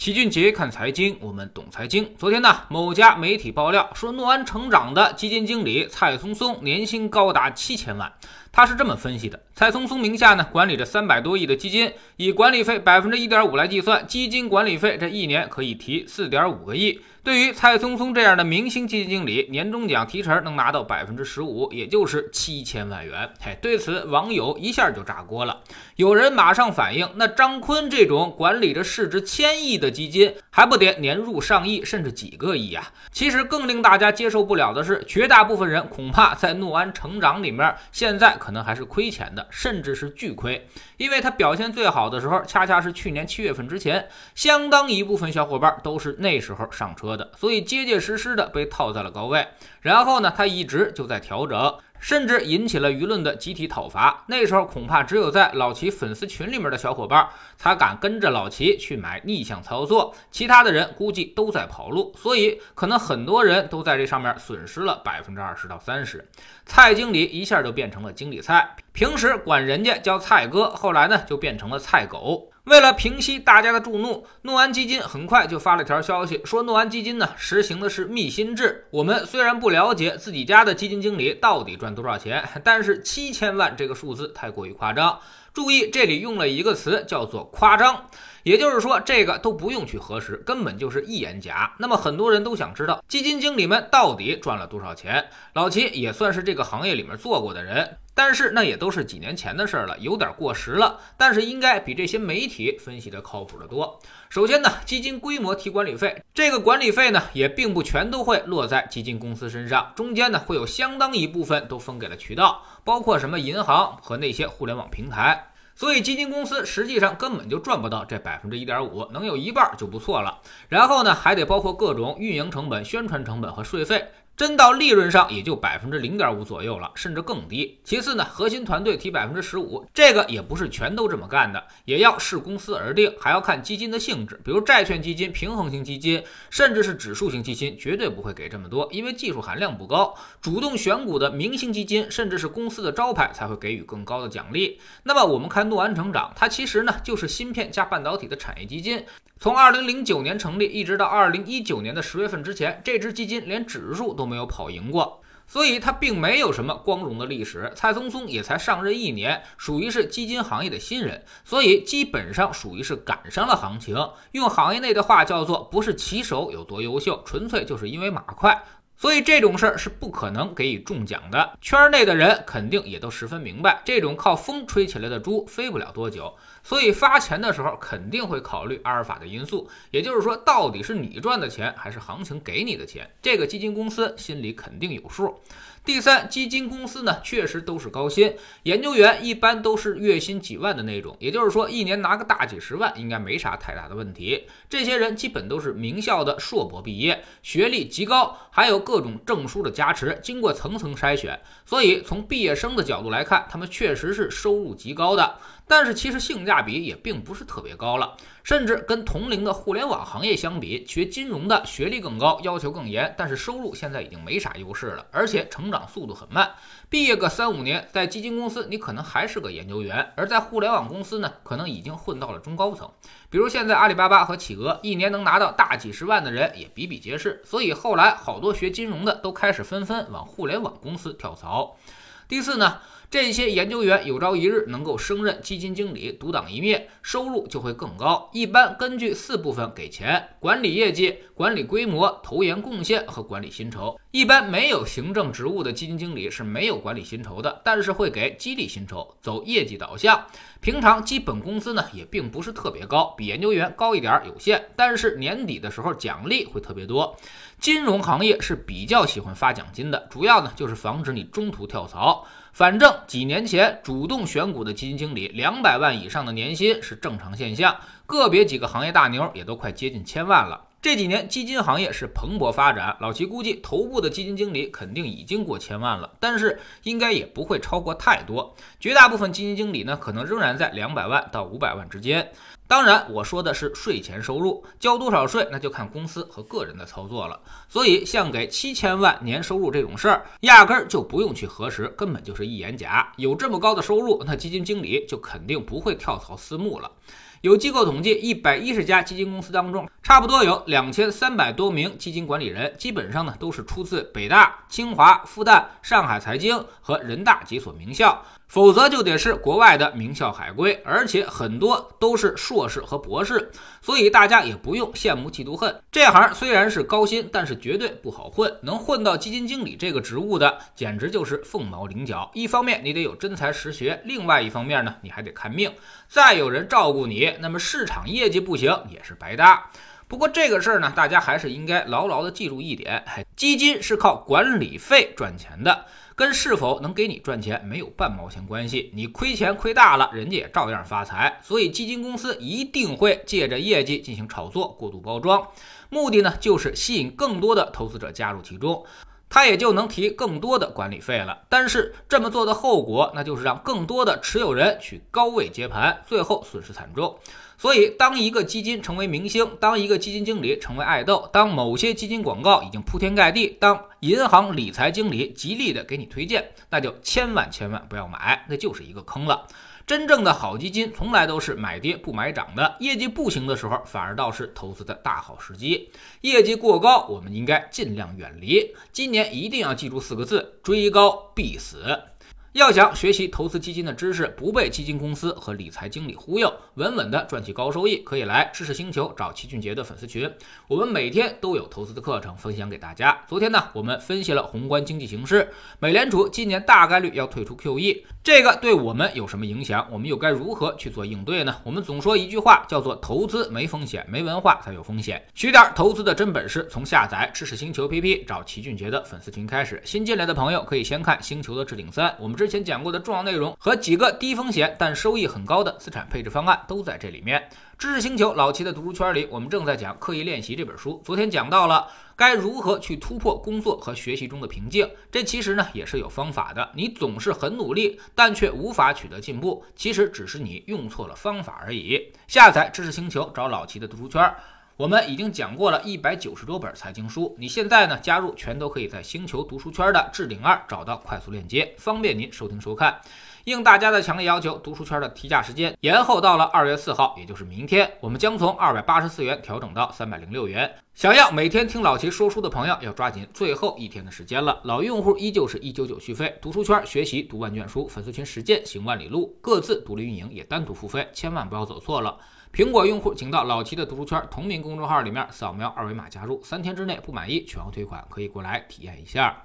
齐俊杰看财经，我们懂财经。昨天呢，某家媒体爆料说，诺安成长的基金经理蔡松松年薪高达七千万。他是这么分析的：蔡松松名下呢管理着三百多亿的基金，以管理费百分之一点五来计算，基金管理费这一年可以提四点五个亿。对于蔡松松这样的明星基金经理，年终奖提成能拿到百分之十五，也就是七千万元。嘿，对此网友一下就炸锅了。有人马上反映，那张坤这种管理着市值千亿的基金，还不得年入上亿，甚至几个亿呀？其实更令大家接受不了的是，绝大部分人恐怕在诺安成长里面，现在可能还是亏钱的，甚至是巨亏。因为它表现最好的时候，恰恰是去年七月份之前，相当一部分小伙伴都是那时候上车的，所以结结实实的被套在了高位。然后呢，它一直就在调整。甚至引起了舆论的集体讨伐。那时候恐怕只有在老齐粉丝群里面的小伙伴才敢跟着老齐去买逆向操作，其他的人估计都在跑路。所以可能很多人都在这上面损失了百分之二十到三十。蔡经理一下就变成了经理蔡，平时管人家叫蔡哥，后来呢就变成了蔡狗。为了平息大家的众怒，诺安基金很快就发了条消息，说诺安基金呢实行的是密薪制。我们虽然不了解自己家的基金经理到底赚多少钱，但是七千万这个数字太过于夸张。注意，这里用了一个词叫做夸张。也就是说，这个都不用去核实，根本就是一眼假。那么很多人都想知道，基金经理们到底赚了多少钱？老齐也算是这个行业里面做过的人，但是那也都是几年前的事儿了，有点过时了。但是应该比这些媒体分析的靠谱的多。首先呢，基金规模提管理费，这个管理费呢也并不全都会落在基金公司身上，中间呢会有相当一部分都分给了渠道，包括什么银行和那些互联网平台。所以基金公司实际上根本就赚不到这百分之一点五，能有一半就不错了。然后呢，还得包括各种运营成本、宣传成本和税费。真到利润上也就百分之零点五左右了，甚至更低。其次呢，核心团队提百分之十五，这个也不是全都这么干的，也要视公司而定，还要看基金的性质。比如债券基金、平衡型基金，甚至是指数型基金，绝对不会给这么多，因为技术含量不高。主动选股的明星基金，甚至是公司的招牌，才会给予更高的奖励。那么我们看诺安成长，它其实呢就是芯片加半导体的产业基金。从二零零九年成立，一直到二零一九年的十月份之前，这支基金连指数都没有跑赢过，所以它并没有什么光荣的历史。蔡松松也才上任一年，属于是基金行业的新人，所以基本上属于是赶上了行情。用行业内的话叫做，不是骑手有多优秀，纯粹就是因为马快。所以这种事儿是不可能给予中奖的。圈内的人肯定也都十分明白，这种靠风吹起来的猪飞不了多久。所以发钱的时候肯定会考虑阿尔法的因素，也就是说，到底是你赚的钱还是行情给你的钱，这个基金公司心里肯定有数。第三，基金公司呢确实都是高薪，研究员一般都是月薪几万的那种，也就是说一年拿个大几十万应该没啥太大的问题。这些人基本都是名校的硕博毕业，学历极高，还有各种证书的加持，经过层层筛选，所以从毕业生的角度来看，他们确实是收入极高的。但是其实性价比也并不是特别高了，甚至跟同龄的互联网行业相比，学金融的学历更高，要求更严，但是收入现在已经没啥优势了，而且成长速度很慢。毕业个三五年，在基金公司你可能还是个研究员，而在互联网公司呢，可能已经混到了中高层。比如现在阿里巴巴和企鹅，一年能拿到大几十万的人也比比皆是。所以后来好多学金融的都开始纷纷往互联网公司跳槽。第四呢？这些研究员有朝一日能够升任基金经理，独当一面，收入就会更高。一般根据四部分给钱：管理业绩、管理规模、投研贡献和管理薪酬。一般没有行政职务的基金经理是没有管理薪酬的，但是会给激励薪酬，走业绩导向。平常基本工资呢也并不是特别高，比研究员高一点有限，但是年底的时候奖励会特别多。金融行业是比较喜欢发奖金的，主要呢就是防止你中途跳槽。反正几年前主动选股的基金经理，两百万以上的年薪是正常现象，个别几个行业大牛也都快接近千万了。这几年基金行业是蓬勃发展，老齐估计头部的基金经理肯定已经过千万了，但是应该也不会超过太多。绝大部分基金经理呢，可能仍然在两百万到五百万之间。当然，我说的是税前收入，交多少税那就看公司和个人的操作了。所以，像给七千万年收入这种事儿，压根儿就不用去核实，根本就是一眼假。有这么高的收入，那基金经理就肯定不会跳槽私募了。有机构统计，一百一十家基金公司当中，差不多有两千三百多名基金管理人，基本上呢都是出自北大、清华、复旦、上海财经和人大几所名校。否则就得是国外的名校海归，而且很多都是硕士和博士，所以大家也不用羡慕嫉妒恨。这行虽然是高薪，但是绝对不好混。能混到基金经理这个职务的，简直就是凤毛麟角。一方面你得有真才实学，另外一方面呢，你还得看命。再有人照顾你，那么市场业绩不行也是白搭。不过这个事儿呢，大家还是应该牢牢的记住一点：基金是靠管理费赚钱的。跟是否能给你赚钱没有半毛钱关系，你亏钱亏大了，人家也照样发财。所以基金公司一定会借着业绩进行炒作、过度包装，目的呢就是吸引更多的投资者加入其中，他也就能提更多的管理费了。但是这么做的后果，那就是让更多的持有人去高位接盘，最后损失惨重。所以，当一个基金成为明星，当一个基金经理成为爱豆，当某些基金广告已经铺天盖地，当银行理财经理极力的给你推荐，那就千万千万不要买，那就是一个坑了。真正的好基金从来都是买跌不买涨的，业绩不行的时候，反而倒是投资的大好时机。业绩过高，我们应该尽量远离。今年一定要记住四个字：追高必死。要想学习投资基金的知识，不被基金公司和理财经理忽悠，稳稳的赚取高收益，可以来知识星球找齐俊杰的粉丝群。我们每天都有投资的课程分享给大家。昨天呢，我们分析了宏观经济形势，美联储今年大概率要退出 QE，这个对我们有什么影响？我们又该如何去做应对呢？我们总说一句话，叫做投资没风险，没文化才有风险。学点投资的真本事，从下载知识星球 APP 找齐俊杰的粉丝群开始。新进来的朋友可以先看星球的置顶三，我们。之前讲过的重要内容和几个低风险但收益很高的资产配置方案都在这里面。知识星球老齐的读书圈里，我们正在讲《刻意练习》这本书。昨天讲到了该如何去突破工作和学习中的瓶颈，这其实呢也是有方法的。你总是很努力，但却无法取得进步，其实只是你用错了方法而已。下载知识星球，找老齐的读书圈。我们已经讲过了一百九十多本财经书，你现在呢加入，全都可以在星球读书圈的置顶二找到快速链接，方便您收听收看。应大家的强烈要求，读书圈的提价时间延后到了二月四号，也就是明天，我们将从二百八十四元调整到三百零六元。想要每天听老齐说书的朋友，要抓紧最后一天的时间了。老用户依旧是一九九续费，读书圈学习读万卷书，粉丝群实践行万里路，各自独立运营也单独付费，千万不要走错了。苹果用户请到老齐的读书圈同名公众号里面扫描二维码加入，三天之内不满意全额退款，可以过来体验一下。